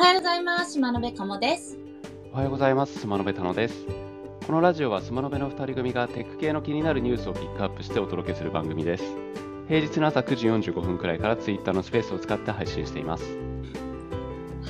はようございます。島野辺かもです。おはようございます。スマノベタノです。このラジオはスマノベの2人組がテック系の気になるニュースをピックアップしてお届けする番組です。平日の朝9時45分くらいからツイッターのスペースを使って配信しています。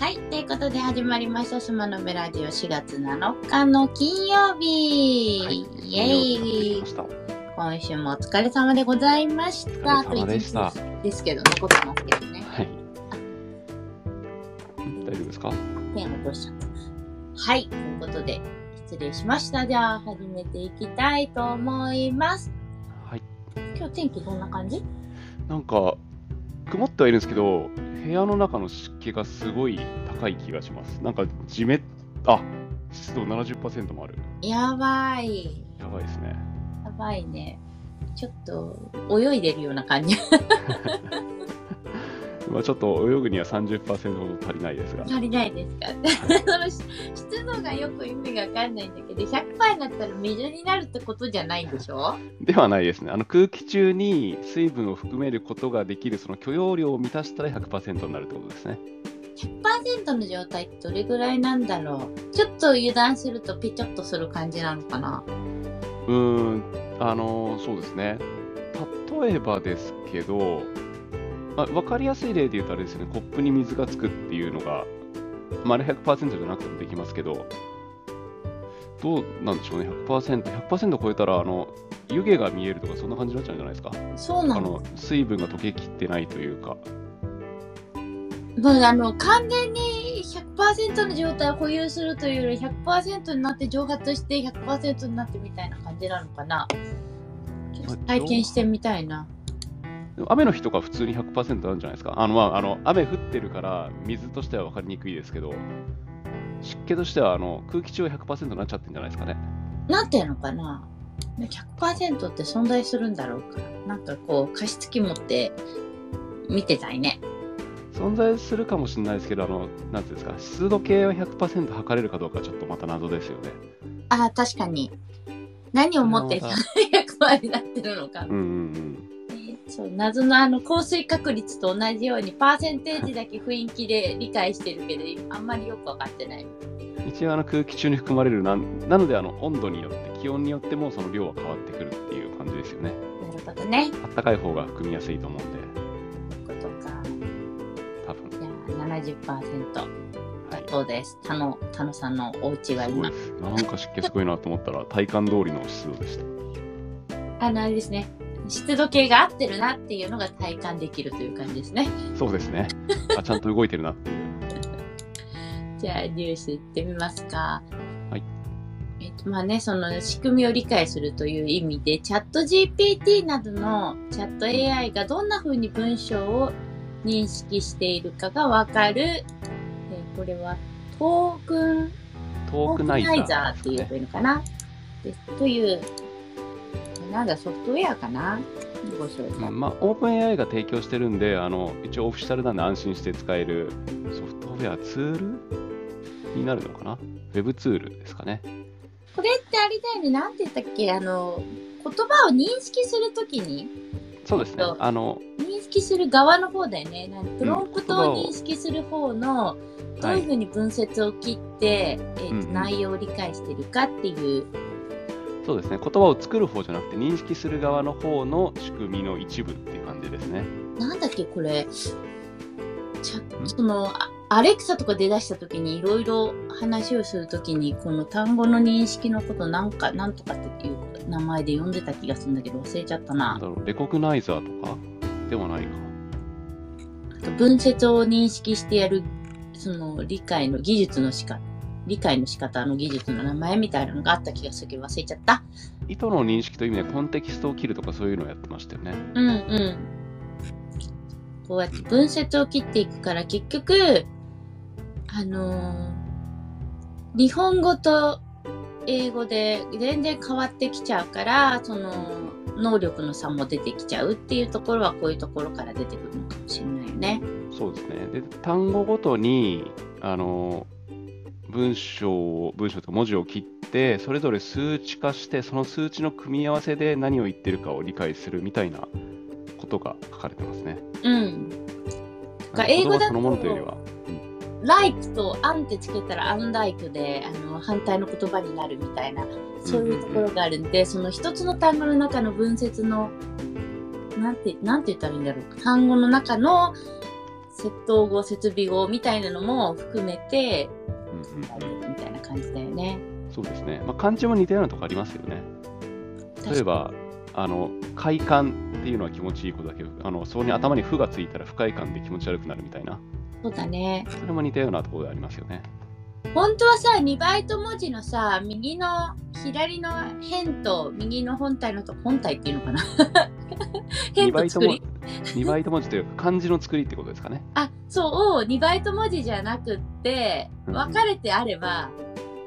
はい。ということで始まりました。島野辺ラジオ4月7日の金曜日。はいイエーイ今週もお疲れ様でございました。お疲れ様でしたですけど、残ってますけどですか？ペン落としちゃった。はい。ということで、失礼しました。じゃあ、始めていきたいと思います。はい。今日天気どんな感じ？なんか、曇ってはいるんですけど、部屋の中の湿気がすごい高い気がします。なんか、じめっ、あ湿度70%もある。やばい。やばいですね。やばいね。ちょっと、泳いでるような感じ。まあちょっと泳ぐには30%ほど足りないですが。足りないですか？湿度 がよく意味がわかんないんだけど、100%になったら水になるってことじゃないんでしょ？ではないですね。あの空気中に水分を含めることができるその許容量を満たしたら100%になるってことですね。100%の状態ってどれぐらいなんだろう？ちょっと油断するとペチョッとする感じなのかな？うーん、あのそうですね。例えばですけど、まあ、分かりやすい例で言うとあれですよね、コップに水がつくっていうのが、まあ、あれ100%じゃなくてもできますけど、どうなんでしょうね、100%、100%超えたら、あの、湯気が見えるとか、そんな感じになっちゃうんじゃないですか？そうなのあの水分が溶けきってないというか。まああの、完全に100%の状態を保有するというより100%になって蒸発して100%になってみたいな感じなのかな体験してみたいな。雨の日とか普通に100%なんじゃないですか。あの、まあ、あの雨降ってるから水としては分かりにくいですけど、湿気としてはあの空気中は100%になっちゃってるんじゃないですかね。なんていうのかな100%って存在するんだろうかなんかこう加湿器持って見てたいね。存在するかもしれないですけど、あの、なんていうんですか、湿度計は100%測れるかどうかはちょっとまた謎ですよね。ああ、確かに。何を持ってま100%になってるのか。うんうんえーそう、謎のあの降水確率と同じようにパーセンテージだけ雰囲気で理解してるけど、あんまりよくわかってない。うん。一応あの空気中に含まれるなん、なのであの温度によって、気温によってもその量は変わってくるっていう感じですよね。なるほどね。あったかい方が含みやすいと思うんで、そういうことか。多分。じゃあ70%はい。そうです？田野、田野さんのお家は今。なんか湿気すごいなと思ったら、体感通りの湿度でした。あの、あれですね。湿度計が合ってるなっていうのが体感できるという感じですね。そうですね。あ、ちゃんと動いてるなっていう。じゃあニュースいってみますか。はい。えっと、まあね、その仕組みを理解するという意味で、チャット GPT などのチャット AI がどんな風に文章を認識しているかがわかる、えーこれはトークン、トークナイザー、って言えばいいのかな？でという、なんだ、ソフトウェアかな？ご紹介。うんまあ、オープン AI が提供してるんで、あの一応オフィシャルなんで安心して使えるソフトウェアツールになるのかな？ウェブツールですかね。これってあれだよね、なんて言ったっけ、あの、言葉を認識するときに、そうですね。あの、認識する側の方だよね。なんプロンプトを認識する方の、どうはいいうふうに文節を切って、えーとうんうん内容を理解してるかっていう。そうですね。言葉を作る方じゃなくて、認識する側の方の仕組みの一部っていう感じですね。なんだっけ、これ。その、あアレクサとか出だした時にいろいろ話をする時に、この単語の認識のことなんか、なんとかっていう名前で呼んでた気がするんだけど忘れちゃったななレコグナイザーとかではないか。あと文節を認識してやる、その理解の技術の仕方、理解の仕方の技術の名前みたいなのがあった気がするけど忘れちゃった。意図の認識という意味でコンテキストを切るとかそういうのをやってましたよね。うんうん。こうやって文節を切っていくから結局、あのー日本語と英語で全然変わってきちゃうから、その能力の差も出てきちゃうっていうところはこういうところから出てくるのかもしれないよね。そうですね。で、単語ごとに、あの、文章を、文章と文字を切って、それぞれ数値化して、その数値の組み合わせで何を言ってるかを理解するみたいなことが書かれてますね。うん。英語だとのものというよりは、like と an ってつけたら unlike であの反対の言葉になるみたいなそういうところがあるんで、その一つの単語の中の文節のなんてなんて言ったらいいんだろう単語の中の接頭語設備語みたいなのも含めてうんうんうんみたいな感じだよね。そうですね。まあ、漢字も似たようなとこありますよね。例えば、あの快感っていうのは気持ちいいことだけど、あのそこに頭に負がついたら不快感で気持ち悪くなるみたいな、そうだね。それも似たようなところでありますよね。本当はさ、2バイト文字のさ、右の左の辺と右の本体のと本体っていうのかな？辺2バイトもと作り？2バイト文字というか漢字の作りってことですかね。あ、そう、2バイト文字じゃなくって、うん分かれてあれば、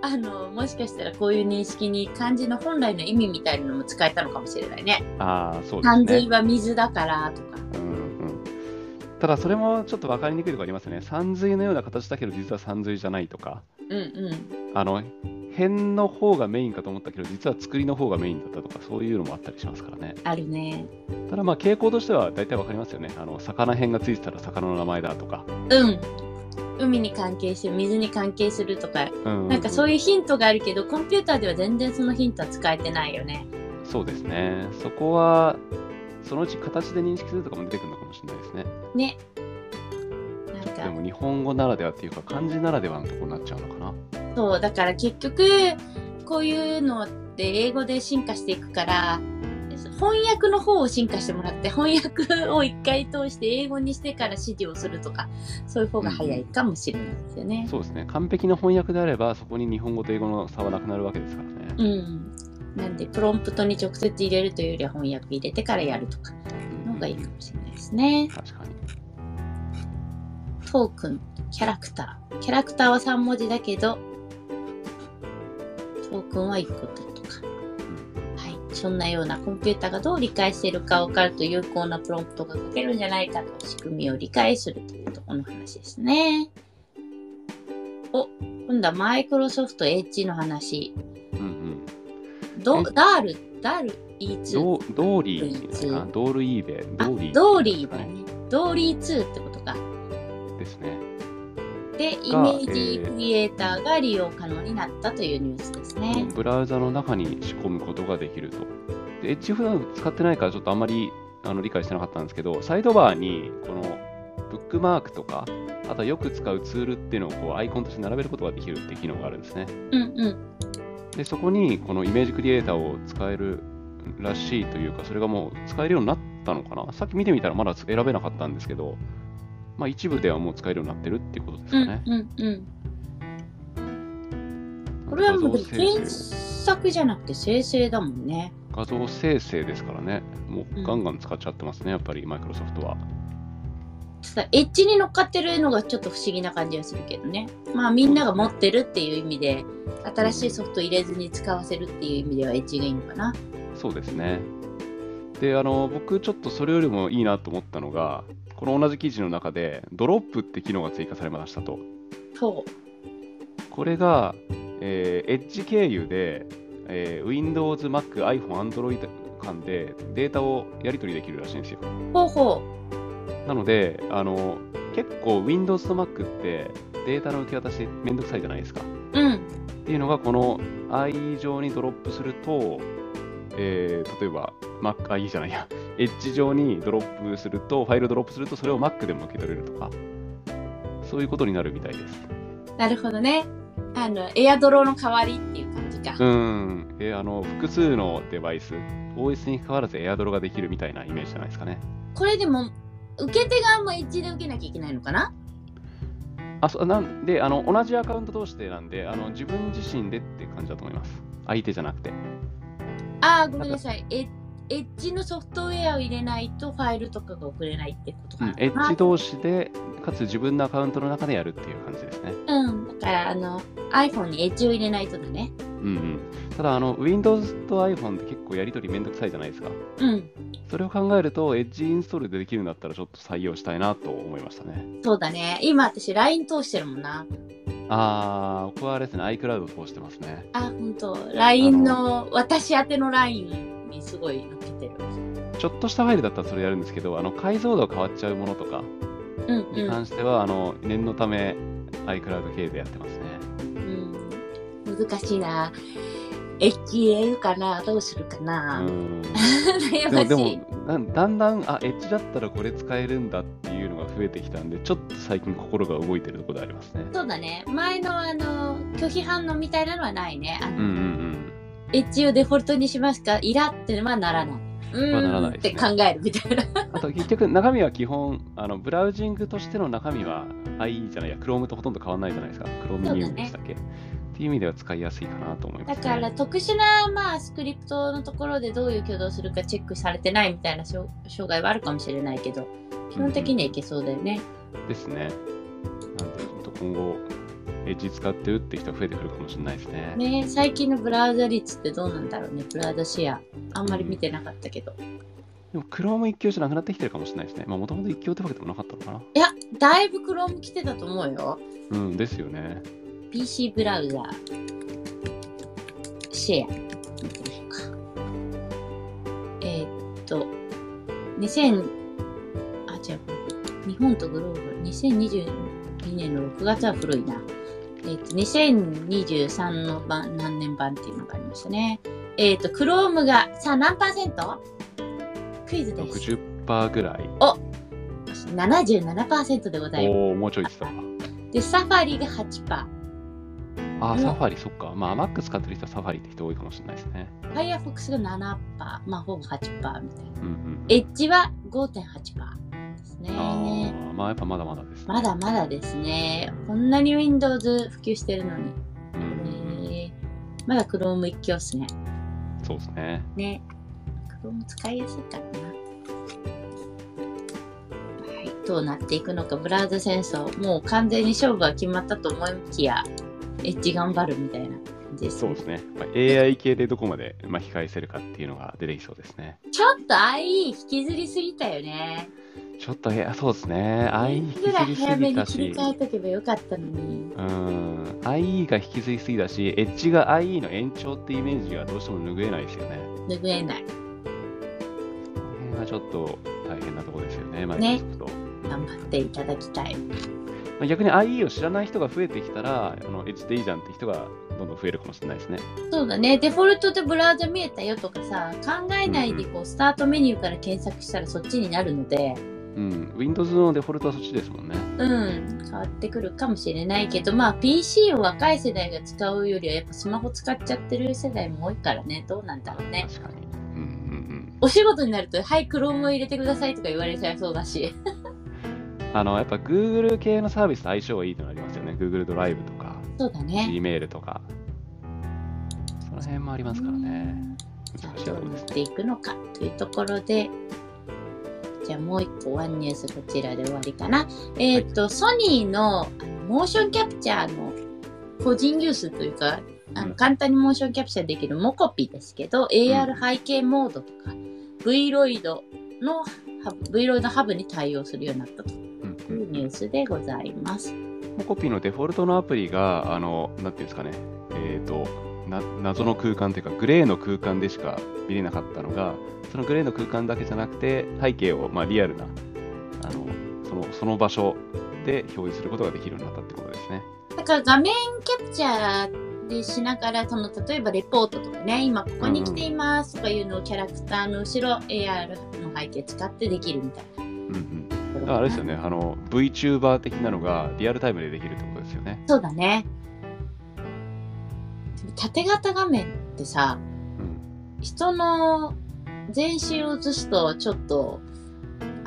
あの、もしかしたらこういう認識に漢字の本来の意味みたいなのも使えたのかもしれないね。ああ、そうです漢ね字。は水だからとか。ただそれもちょっと分かりにくいところありますよね。三髄のような形だけど実は三髄じゃないとか。あの辺の方がメインかと思ったけど実は作りの方がメインだったとかそういうのもあったりしますからね。あるね。ただまあ傾向としては大体分かりますよね。あの魚辺がついてたら魚の名前だとか。うん。海に関係してる、水に関係するとか、うんなんかそういうヒントがあるけど、コンピューターでは全然そのヒントは使えてないよね。そうですね。そこはそのうち形で認識するとかも出てくるのかもしれないですね。ね。でか、も日本語ならではっていうか漢字ならではのところになっちゃうのかな。そう、だから結局、こういうのって英語で進化していくから、翻訳の方を進化してもらって、翻訳を一回通して英語にしてから指示をするとか、そういう方が早いかもしれないですよね。そうですね。完璧な翻訳であればそこに日本語と英語の差はなくなるわけですからね。うん。なんで、プロンプトに直接入れるというよりは翻訳入れてからやるとか、の方がいいかもしれないですね。確かに。トークン、キャラクター。キャラクターは3文字だけど、トークンは1個とか。はい。そんなようなコンピューターがどう理解しているか分かると有効なプロンプトが書けるんじゃないかと仕組みを理解するというところの話ですね。お、今度はマイクロソフト Edge の話。うんうん。どえ？ダール、ダール？E2。ドドーリーですか？ドールイーベあドーリー。ドーリーだね。ドーリー2ってことか。ですね。で、イメージクリエイターが利用可能になったというニュースですね。ブラウザの中に仕込むことができると。で、エッジ普段使ってないからちょっとあんまりあの理解してなかったんですけど、サイドバーにこのブックマークとか、あとはよく使うツールっていうのをこうアイコンとして並べることができるっていう機能があるんですね。うんうん。で、そこにこのイメージクリエイターを使えるらしいというか、それがもう使えるようになったのかな？さっき見てみたらまだ選べなかったんですけど、まあ一部ではもう使えるようになってるっていうことですうんかね。うんうん。これはもう検索じゃなくて生成だもんね。画像生成ですからね、もうガンガン使っちゃってますね、やっぱりマイクロソフトは。ただ、エッジに乗っかってるのがちょっと不思議な感じがするけどね。まあみんなが持ってるっていう意味で、新しいソフト入れずに使わせるっていう意味ではエッジがいいのかな。そうですね。で、あの、僕ちょっとそれよりもいいなと思ったのが、この同じ記事の中で、ドロップって機能が追加されましたと。そこれが、えー、エッジ経由で、えー Windows、Mac、iPhone、Android 間でデータをやり取りできるらしいんですよ。う。ほうほなので、あの、結構 Windows と Mac ってデータの受け渡しめんどくさいじゃないですか。う。うん。っていうのが、この i 上にドロップすると、えー例えば Mac、あ、いいじゃないや、エッジ上にドロップすると、ファイルドロップすると、それを Mac でも受け取れるとか、そういうことになるみたいです。なるほどね。あの、エアドロの代わりっていう感じか。うん、えーあの、複数のデバイス、OS に関わらずエアドロができるみたいなイメージじゃないですかね。これでも、受け手側もエッジで受けなきゃいけないのかな？あ、そうなんで、あの、同じアカウント同士でなんで、あの、自分自身でって感じだと思います。相手じゃなくて。ああ、ごめんなさい。エエッジのソフトウェアを入れないとファイルとかが送れないってことかな。うん、エッジ同士で、かつ自分のアカウントの中でやるっていう感じですね。うん。だから、あの、iPhone にエッジを入れないとだね。うんうん。ただ、あの、Windows と iPhone って結構やり取りめんどくさいじゃないですか。うん。それを考えると、エッジインストールでできるんだったらちょっと採用したいなと思いましたね。そうだね。今私 LINE 通してるもんな。あー、僕はあれですね、iCloud 通してますね。あ、ほんと。LINE の、私宛ての LINE にすごい載っけてる。ちょっとしたファイルだったらそれやるんですけど、あの解像度が変わっちゃうものとかうんにうん。関しては、あの念のため iCloud 系でやってますね。うん。難しいな。HL かな？どうするかうな、でも、ましい。でもだんだん、あ、エッジだったらこれ使えるんだっていう増えてきたんで、ちょっと最近心が動いてるところでありますね。そうだね。前のあの、拒否反応みたいなのはないね。あのうんうんうん。エッジをデフォルトにしますか？イラってのはならない。うはならーなんいねって考えるみたいな。あと結局中身は基本、あのブラウジングとしての中身は IE じゃないや、Chrome とほとんど変わらないじゃないですか。Chromium でしたっけ、っていう意味では使いやすいかなと思います、ね。だから特殊な、まあ、スクリプトのところでどういう挙動するかチェックされてないみたいな障障害はあるかもしれないけど、基本的にはいけそうだよね。ですね。なんで、ほんと今後、エッジ使ってるって人増えてくるかもしれないですね。ね最近のブラウザ率ってどうなんだろうね、ブラウザシェア。あんまり見てなかったけど。でも Chrome 一強じゃなくなってきてるかもしれないですね。まあもともと一強ってわけでもなかったのかな。いや、だいぶ Chrome 来てたと思うよ。うん、ですよね。PC ブラウザシェア見てみようかえーっと2000あ違う日本とグローバル2022年の6月は古いなえーっと2023の版何年版っていうのがありましたねえーっと Chrome がさあ何パーセント？クイズです60%ぐらい。77%でございますおお、もうちょいってたわ。でサファリが8%あー、うんサファリ、そっか。まあ Mac 使ってる人はサファリって人多いかもしれないですね。Firefox が7%、まあほぼ8%みたいな。うんうん。エッジは5.8%ですね。ああ、まあやっぱまだまだです、ね。まだまだですね。こんなに Windows 普及してるのに。えーまだ Chrome 一強っすね。そうですね。ね。Chrome 使いやすいからな。はい。どうなっていくのか、ブラウザ戦争。もう完全に勝負は決まったと思いきや、エッジ頑張るみたいなそうで。すね。まあ、AI 系でどこまで巻き返せるかっていうのが出てきそうですね。ちょっと IE 引きずりすぎたよね。ちょっと、いや、そうですね。IE 引きずりす早めぎたし、に切り替えとけばよかったのに。うん、IE が引きずりすぎだし、エッジが IE の延長ってイメージがどうしても拭えないですよね。拭えない。この辺がちょっと大変なところですよね、マイクロソフト。頑張っていただきたい。まあ逆に IE を知らない人が増えてきたら、このエッジでいいじゃんって人がどんどん増えるかもしれないですね。そうだね。デフォルトでブラウザ見えたよとかさ、考えないでこう、スタートメニューから検索したらそっちになるので、うん、Windows のデフォルトはそっちですもんね。うん、変わってくるかもしれないけど、まあ PC を若い世代が使うよりはやっぱスマホ使っちゃってる世代も多いからね、どうなんだろうね。確かに。うんうんお仕事になると、はい、Chrome を入れてくださいとか言われちゃいそうだし。うん。あの、やっぱ Google 系のサービスと相性がいいってのありますよね。Google ドライブとか、そうだね。Gmail とか。その辺もありますからね。どうなっていくのかというところで、じゃあもう一個ワンニュースこちらで終わりかな。えっ、と、ソニーのモーションキャプチャーの個人ユースというか、あの簡単にモーションキャプチャーできるモコピですけど、AR 背景モードとか、Vroid のハブ、Vroid ハブに対応するようになったとうんういうん。ニュースでございます。モコピーのデフォルトのアプリが、あの、なんていうんですかね、えっ、とな、謎の空間というか、グレーの空間でしか見れなかったのが、そのグレーの空間だけじゃなくて、背景を、まあ、リアルな、あの、その、その場所で表示することができるようになったってことですね。だから画面キャプチャーでしながら、その例えばレポートとかね、今ここに来ていますとかいうのをキャラクターの後ろ AR の背景使ってできるみたいな。うんうん。あれですよね、あの、VTuber 的なのがリアルタイムでできるってことですよね。そうだね。縦型画面ってさ、うん。人の全身を映すとちょっと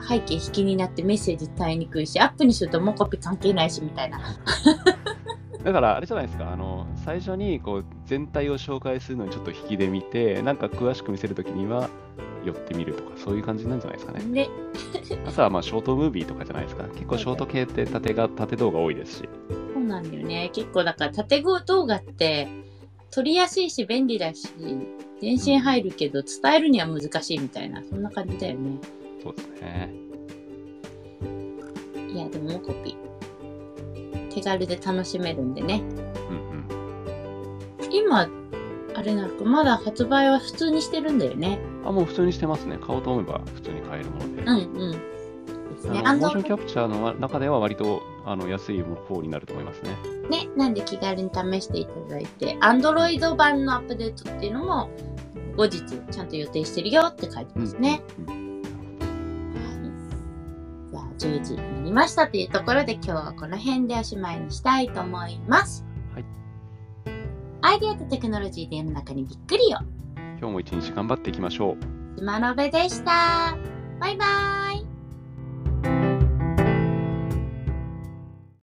背景引きになってメッセージ伝えにくいし、アップにするとモコピ関係ないしみたいな。だからあれじゃないですか、あの最初にこう全体を紹介するのにちょっと引きで見て、なんか詳しく見せるときには寄ってみるとか、そういう感じなんじゃないですかね。で、あとはまあショートムービーとかじゃないですか。結構ショート系って縦が縦動画多いですし。そうなんだよね。結構だから縦動画って撮りやすいし便利だし、電信入るけど伝えるには難しいみたいな、そんな感じだよね。そうですね。いや、でもモコピ。手軽で楽しめるんでね。うん今、あれなんかまだ発売は普通にしてるんだよね。うん。あ、もう普通にしてますね。買おうと思えば普通に買えるもので。うんうん。ですね。モーションキャプチャーの中では割とあの安い方になると思いますね。ね、なんで気軽に試していただいて、Android 版のアップデートっていうのも、後日ちゃんと予定してるよって書いてますね。うんうんはい。じゃあ、10時になりましたというところで、今日はこの辺でおしまいにしたいと思います。はい。アイデアとテクノロジーで世の中にびっくりよ。今日も一日頑張っていきましょう。島のべでした。バイバイ。